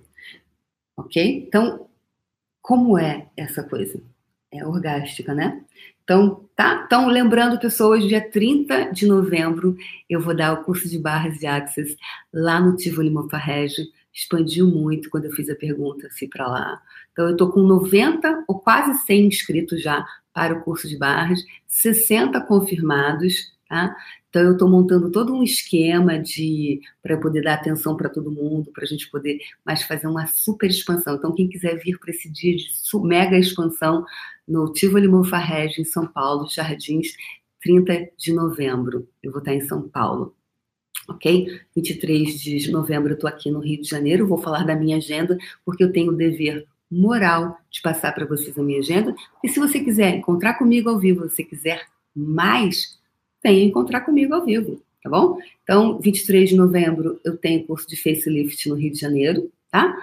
Ok? Então, como é essa coisa? É orgástica, né? Então, tá? Então, lembrando, pessoas, dia 30 de novembro eu vou dar o curso de barras de Access lá no Tivoli Mofarrege. Expandiu muito quando eu fiz a pergunta, fui para lá. Então, eu tô com 90 ou quase 100 inscritos já para o curso de barras, 60 confirmados, tá? Então eu estou montando todo um esquema de para poder dar atenção para todo mundo, para a gente poder mais fazer uma super expansão. Então quem quiser vir para esse dia de mega expansão no Tivoli Monfarrege em São Paulo, Jardins, 30 de novembro. Eu vou estar em São Paulo. Ok? 23 de novembro eu estou aqui no Rio de Janeiro. Vou falar da minha agenda, porque eu tenho o dever moral de passar para vocês a minha agenda. E se você quiser encontrar comigo ao vivo, se quiser mais, venha encontrar comigo ao vivo, tá bom? Então, 23 de novembro eu tenho curso de facelift no Rio de Janeiro, tá?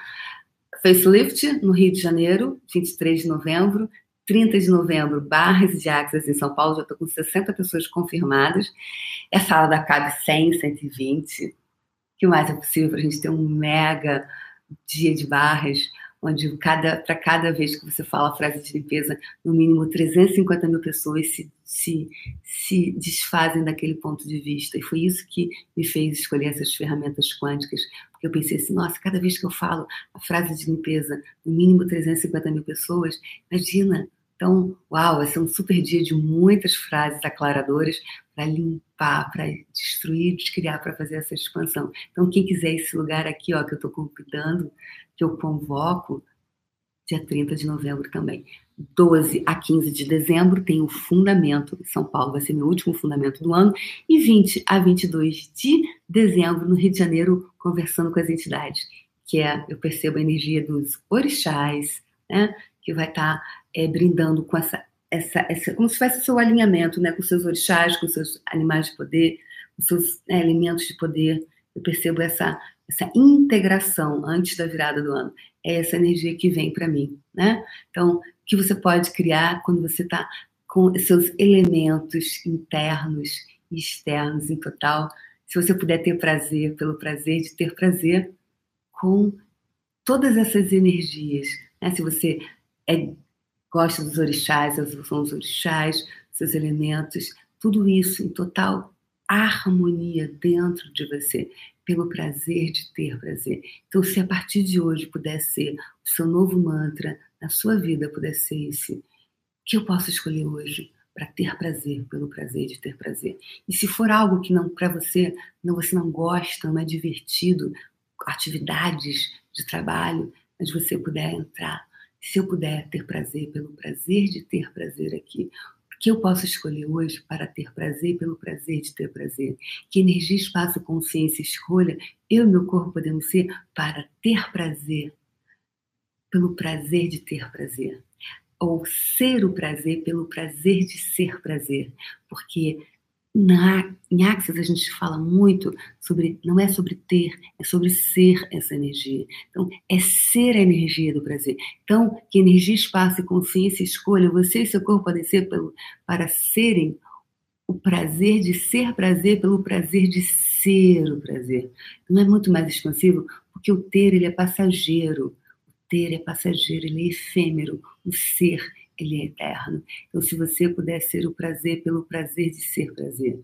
Facelift no Rio de Janeiro, 23 de novembro. 30 de novembro, Barras de Axis em São Paulo, já estou com 60 pessoas confirmadas. A sala da cabe 100, 120. O que mais é possível para a gente ter um mega dia de barras? Onde cada, para cada vez que você fala a frase de limpeza, no mínimo 350 mil pessoas se, se, se desfazem daquele ponto de vista. E foi isso que me fez escolher essas ferramentas quânticas, porque eu pensei assim, nossa, cada vez que eu falo a frase de limpeza, no mínimo 350 mil pessoas, imagina, então, uau, vai ser um super dia de muitas frases aclaradoras para limpar, para destruir, descriar, para fazer essa expansão. Então, quem quiser esse lugar aqui, ó, que eu estou convidando, que eu convoco, dia 30 de novembro também. 12 a 15 de dezembro tem o Fundamento São Paulo, vai ser meu último fundamento do ano, e 20 a 22 de dezembro no Rio de Janeiro, conversando com as entidades, que é, eu percebo a energia dos orixás, né, que vai estar tá, é, brindando com essa, essa, essa, como se tivesse o seu alinhamento, né, com seus orixás, com seus animais de poder, com seus né, elementos de poder. Eu percebo essa essa integração antes da virada do ano. É essa energia que vem para mim, né? Então, que você pode criar quando você está com seus elementos internos e externos em total. Se você puder ter prazer, pelo prazer de ter prazer com todas essas energias, né? Se você é, gosta dos orixás, são os orixás, seus elementos, tudo isso em total harmonia dentro de você pelo prazer de ter prazer. Então, se a partir de hoje puder ser o seu novo mantra na sua vida, puder ser esse, que eu posso escolher hoje para ter prazer, pelo prazer de ter prazer. E se for algo que não para você, não você não gosta, não é divertido, atividades de trabalho, mas você puder entrar, se eu puder ter prazer pelo prazer de ter prazer aqui, que eu posso escolher hoje para ter prazer pelo prazer de ter prazer? Que energia, espaço, consciência, escolha eu e meu corpo podemos ser para ter prazer pelo prazer de ter prazer? Ou ser o prazer pelo prazer de ser prazer? Porque na, em Axis a gente fala muito sobre, não é sobre ter, é sobre ser essa energia. Então, é ser a energia do prazer. Então, que energia, espaço e consciência escolha, você e seu corpo podem ser pelo, para serem o prazer de ser prazer pelo prazer de ser o prazer. Não é muito mais expansivo, porque o ter ele é passageiro. O ter é passageiro, ele é efêmero. O ser ele é eterno. Então, se você puder ser o prazer pelo prazer de ser prazer,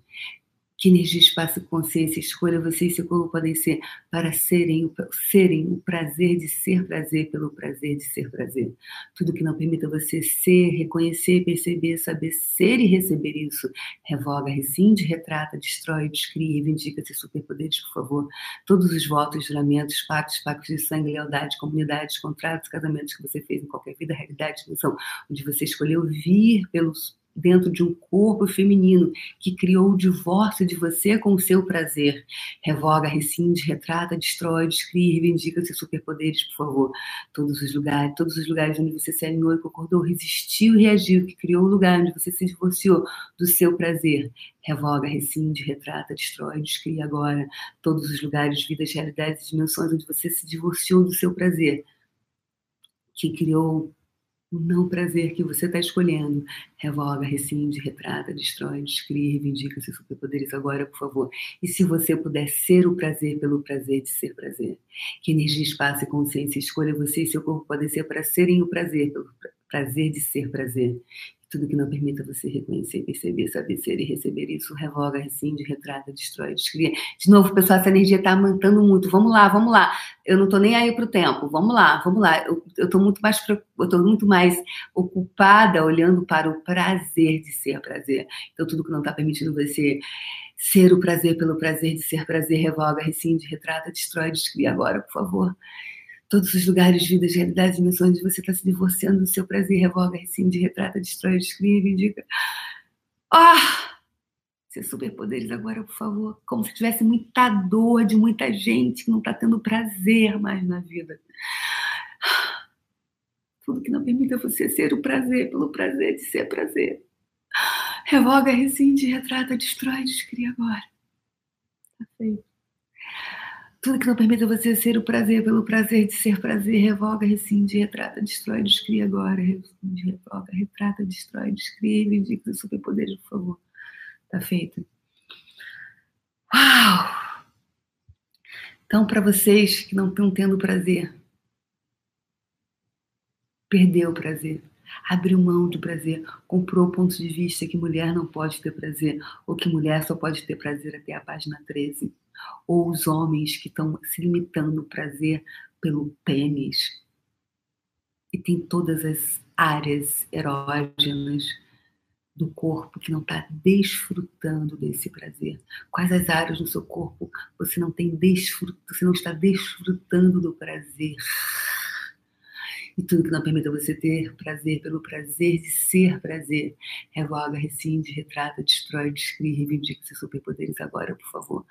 que energia, espaço, consciência, escolha você e seu corpo podem ser para serem, serem o prazer de ser prazer pelo prazer de ser prazer. Tudo que não permita você ser, reconhecer, perceber, saber ser e receber isso, revoga, rescinde, retrata, destrói, descria, reivindica esses superpoderes, por favor. Todos os votos, juramentos, pactos, pactos de sangue, lealdade, comunidades, contratos, casamentos que você fez em qualquer vida, realidade, dimensão, onde você escolheu vir pelos dentro de um corpo feminino que criou o divórcio de você com o seu prazer. Revoga, rescinde, retrata, destrói, descreve, reivindica seus superpoderes, por favor. Todos os lugares, todos os lugares onde você se alinhou e concordou, resistiu e reagiu, que criou o lugar onde você se divorciou do seu prazer. Revoga, rescinde, retrata, destrói, descreve agora todos os lugares, vidas, realidades e dimensões onde você se divorciou do seu prazer, que criou o não prazer que você está escolhendo. Revoga, rescinde, retrata, destrói, descreve, reivindica seus superpoderes agora, por favor. E se você puder ser o prazer pelo prazer de ser prazer. Que energia, espaço e consciência escolha você e seu corpo podem ser para serem o prazer, pelo prazer de ser prazer. Tudo que não permita você reconhecer, perceber, saber ser e receber isso, revoga, rescinde, retrata, destrói, descria. De novo, pessoal, essa energia está aumentando muito. Vamos lá, vamos lá. Eu não estou nem aí para o tempo. Vamos lá, vamos lá. Eu estou muito mais eu tô muito mais ocupada olhando para o prazer de ser prazer. Então, tudo que não está permitindo você ser o prazer pelo prazer de ser prazer, revoga, rescinde, retrata, destrói, descria agora, por favor todos os lugares, vidas, realidades, dimensões onde você está se divorciando do seu prazer, revoga, rescinde, retrata, destrói, escreve, indica. Ah! Seus superpoderes agora, por favor. Como se tivesse muita dor de muita gente que não está tendo prazer mais na vida. Tudo que não permita você ser o prazer pelo prazer de ser prazer. Revoga, rescinde, retrata, destrói, descria agora. Tá feito. Tudo que não permita você ser o prazer pelo prazer de ser prazer, revoga, rescinde, retrata, destrói, descria agora. Rescinde, revoga, retrata, destrói, descria e vindica os superpoderes, por favor. Tá feito. Uau! Então, para vocês que não estão tendo prazer, perdeu o prazer, abriu mão do prazer, comprou o ponto de vista que mulher não pode ter prazer, ou que mulher só pode ter prazer até a página 13 ou os homens que estão se limitando ao prazer pelo pênis. E tem todas as áreas erógenas do corpo que não está desfrutando desse prazer. Quais as áreas no seu corpo você não tem desfrut... você não está desfrutando do prazer? E tudo que não permita você ter prazer pelo prazer de ser prazer, revoga, rescinde, retrata, destrói, descreve, reivindica seus superpoderes agora, por favor.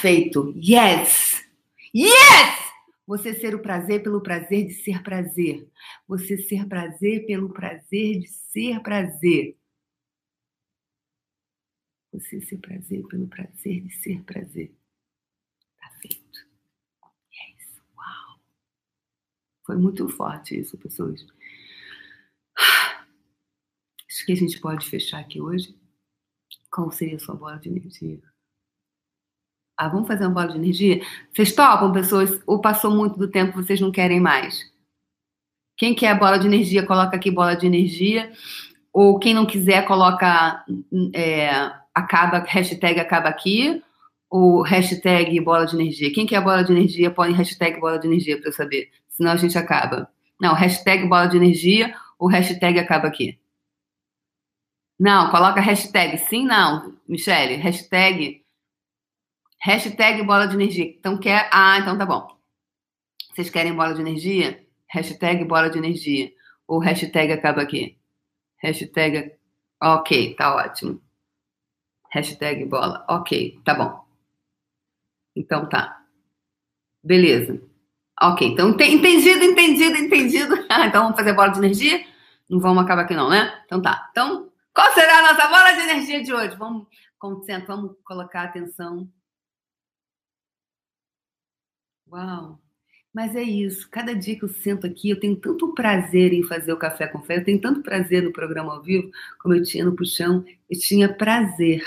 Feito. Yes! Yes! Você ser o prazer pelo prazer de ser prazer. Você ser prazer pelo prazer de ser prazer. Você ser prazer pelo prazer de ser prazer. Tá feito. Yes! Uau! Foi muito forte isso, pessoas. Acho que a gente pode fechar aqui hoje. Qual seria a sua bola de energia? Ah, vamos fazer uma bola de energia? Vocês topam, pessoas? Ou passou muito do tempo vocês não querem mais? Quem quer bola de energia, coloca aqui bola de energia. Ou quem não quiser, coloca é, acaba, hashtag acaba aqui. Ou hashtag bola de energia. Quem quer bola de energia, põe hashtag bola de energia para eu saber. Senão a gente acaba. Não, hashtag bola de energia ou hashtag acaba aqui. Não, coloca hashtag sim, não, Michele. Hashtag Hashtag bola de energia. Então quer. Ah, então tá bom. Vocês querem bola de energia? Hashtag bola de energia. Ou hashtag acaba aqui. Hashtag. Ok, tá ótimo. Hashtag bola. Ok, tá bom. Então tá. Beleza. Ok, então entendido, entendido, entendido. então vamos fazer bola de energia? Não vamos acabar aqui não, né? Então tá. Então Qual será a nossa bola de energia de hoje? Vamos, concentrar, vamos colocar atenção. Uau! Mas é isso. Cada dia que eu sento aqui, eu tenho tanto prazer em fazer o café com fé, eu tenho tanto prazer no programa ao vivo, como eu tinha no puxão, eu tinha prazer.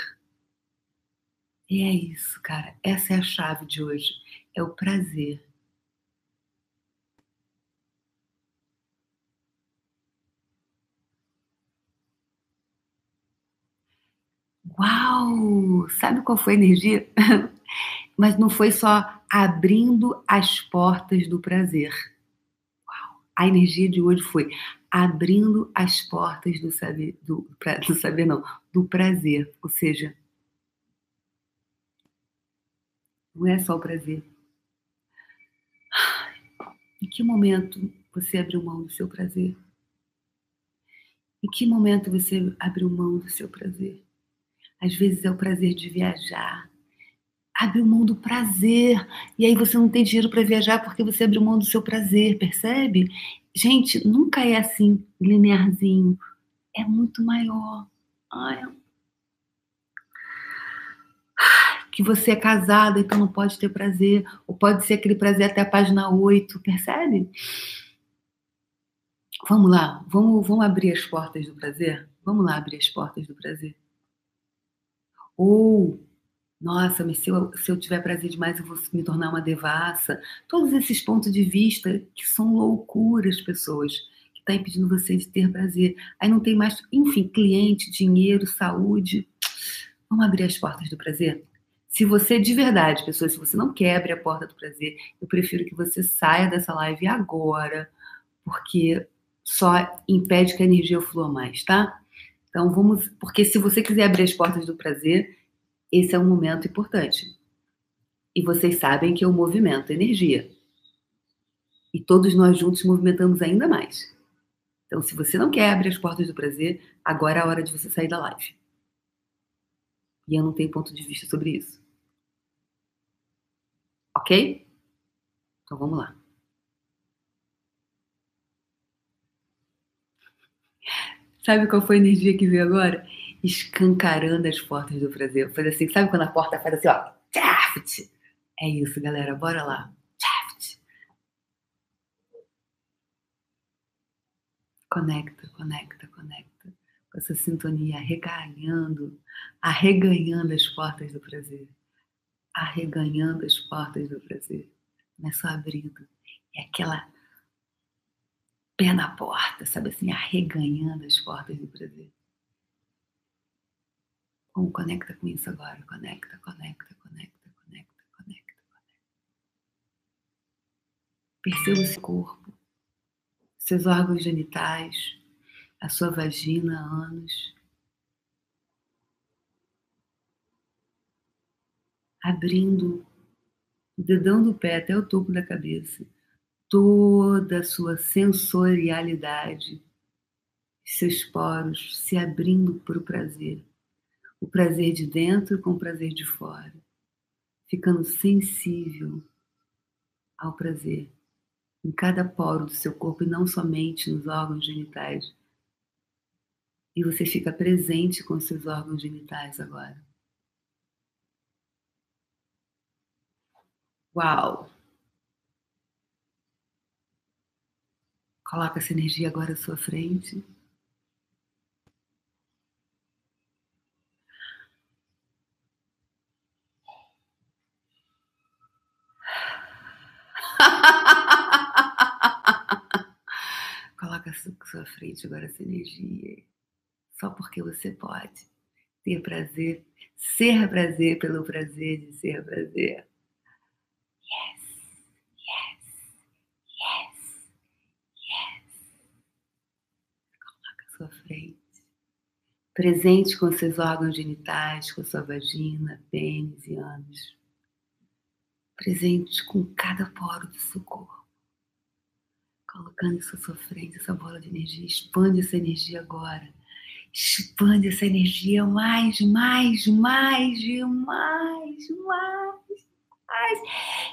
E é isso, cara. Essa é a chave de hoje. É o prazer. Uau! Sabe qual foi a energia? Mas não foi só abrindo as portas do prazer. Uau! A energia de hoje foi abrindo as portas do saber, do, do saber não, do prazer. Ou seja, não é só o prazer. Em que momento você abriu mão do seu prazer? Em que momento você abriu mão do seu prazer? Às vezes é o prazer de viajar. Abre mão do prazer. E aí você não tem dinheiro para viajar porque você abriu mão do seu prazer, percebe? Gente, nunca é assim, linearzinho. É muito maior. Ai, que você é casada, então não pode ter prazer, ou pode ser aquele prazer até a página 8, percebe? Vamos lá, vamos, vamos abrir as portas do prazer? Vamos lá abrir as portas do prazer. Ou, nossa, mas se eu, se eu tiver prazer demais, eu vou me tornar uma devassa. Todos esses pontos de vista que são loucuras, pessoas, que está impedindo você de ter prazer. Aí não tem mais, enfim, cliente, dinheiro, saúde. Vamos abrir as portas do prazer? Se você de verdade, pessoas, se você não quebre a porta do prazer, eu prefiro que você saia dessa live agora, porque só impede que a energia flua mais, tá? Então vamos, porque se você quiser abrir as portas do prazer, esse é um momento importante. E vocês sabem que eu movimento energia. E todos nós juntos movimentamos ainda mais. Então, se você não quer abrir as portas do prazer, agora é a hora de você sair da live. E eu não tenho ponto de vista sobre isso. Ok? Então vamos lá. Sabe qual foi a energia que veio agora? Escancarando as portas do prazer. Faz assim, sabe quando a porta faz assim, ó? Shaft! É isso, galera. Bora lá. Shaft! Conecta, conecta, conecta. Com essa sintonia arreganhando, arreganhando as portas do prazer. Arreganhando as portas do prazer. Não é só abrindo. É aquela pé na porta, sabe assim, arreganhando as portas do prazer. Como conecta com isso agora? Conecta, conecta, conecta, conecta, conecta, conecta. Perceba o seu corpo, seus órgãos genitais, a sua vagina, ânus. Abrindo o dedão do pé até o topo da cabeça toda a sua sensorialidade, seus poros se abrindo para o prazer. O prazer de dentro com o prazer de fora. Ficando sensível ao prazer em cada poro do seu corpo e não somente nos órgãos genitais. E você fica presente com os seus órgãos genitais agora. Uau! Coloca essa energia agora à sua frente. Coloca à sua frente agora essa energia. Só porque você pode ter prazer, ser prazer pelo prazer de ser prazer. Yes. sua frente. Presente com seus órgãos genitais, com sua vagina, pênis e ânus. Presente com cada poro do seu corpo. Colocando isso à sua frente, essa bola de energia. Expande essa energia agora. Expande essa energia mais, mais, mais, mais, mais.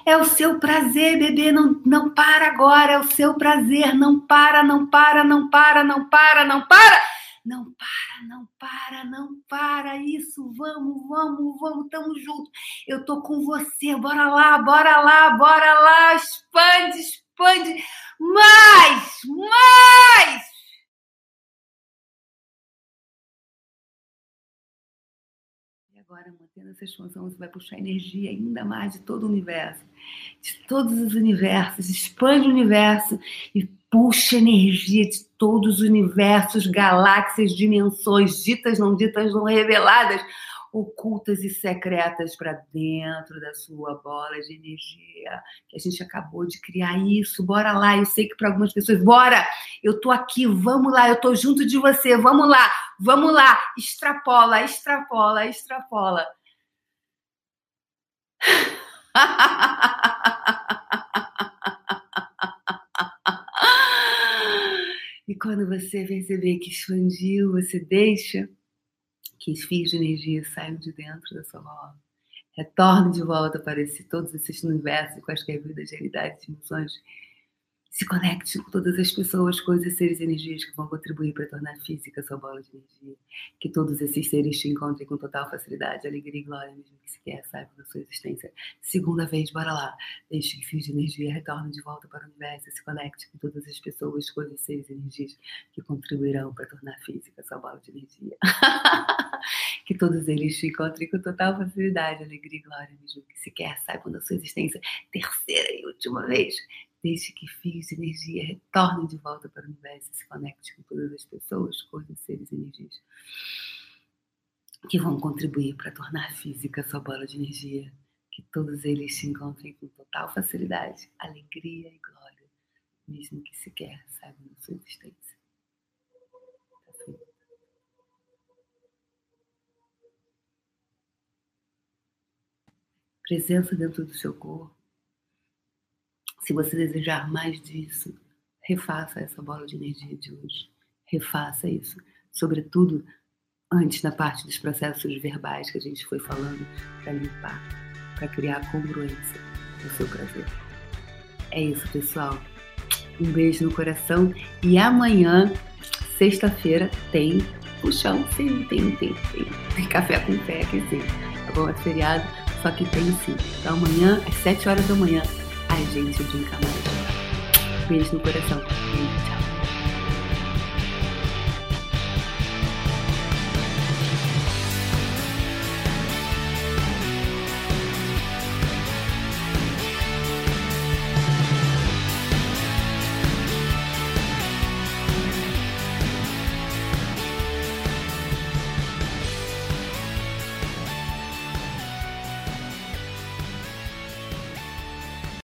É o seu prazer, bebê. Não, não para agora. É o seu prazer. Não para, não para, não para, não para, não para. Não para, não para, não para. Isso, vamos, vamos, vamos, tamo junto. Eu tô com você. Bora lá, bora lá, bora lá. Expande, expande. Mais, mais. E agora, mantendo essa expansão, você vai puxar energia ainda mais de todo o universo, de todos os universos. Expande o universo e puxa energia de todos os universos, galáxias, dimensões, ditas, não ditas, não reveladas, ocultas e secretas para dentro da sua bola de energia, que a gente acabou de criar isso. Bora lá, eu sei que para algumas pessoas, bora, eu tô aqui, vamos lá, eu tô junto de você, vamos lá, vamos lá, extrapola, extrapola, extrapola. E quando você perceber que expandiu, você deixa que os fios de energia saiam de dentro da sua. Retorne de volta para esse, todos esses universos, quaisquer vidas, realidades, dimensões se conecte com todas as pessoas, coisas, seres e energias que vão contribuir para tornar física sua bola de energia. Que todos esses seres te encontrem com total facilidade, alegria e glória, mesmo que se quer, saiba da sua existência. Segunda vez, bora lá. Deixe que fios de energia retornem de volta para o universo. Se conecte com todas as pessoas, coisas, seres e energias que contribuirão para tornar física sua bola de energia. que todos eles te encontrem com total facilidade, alegria e glória, mesmo que se quer, saibam da sua existência. Terceira e última vez, Deixe que fios de energia retornem de volta para o universo e se conecte com todas as pessoas, coisas, seres e energias que vão contribuir para tornar física sua bola de energia. Que todos eles se encontrem com total facilidade, alegria e glória, mesmo que sequer saibam da sua existência. Tá Presença dentro do seu corpo se você desejar mais disso, refaça essa bola de energia de hoje. Refaça isso. Sobretudo antes na parte dos processos verbais que a gente foi falando, para limpar, para criar congruência no seu prazer. É isso, pessoal. Um beijo no coração e amanhã, sexta-feira, tem puxão, sim, tem, tem, tem, tem café com fé aqui sim. Tá bom? É feriado, só que tem sim. Então amanhã, às 7 horas da manhã, a gente brinca mais. Beijo no coração. Beijo, tchau.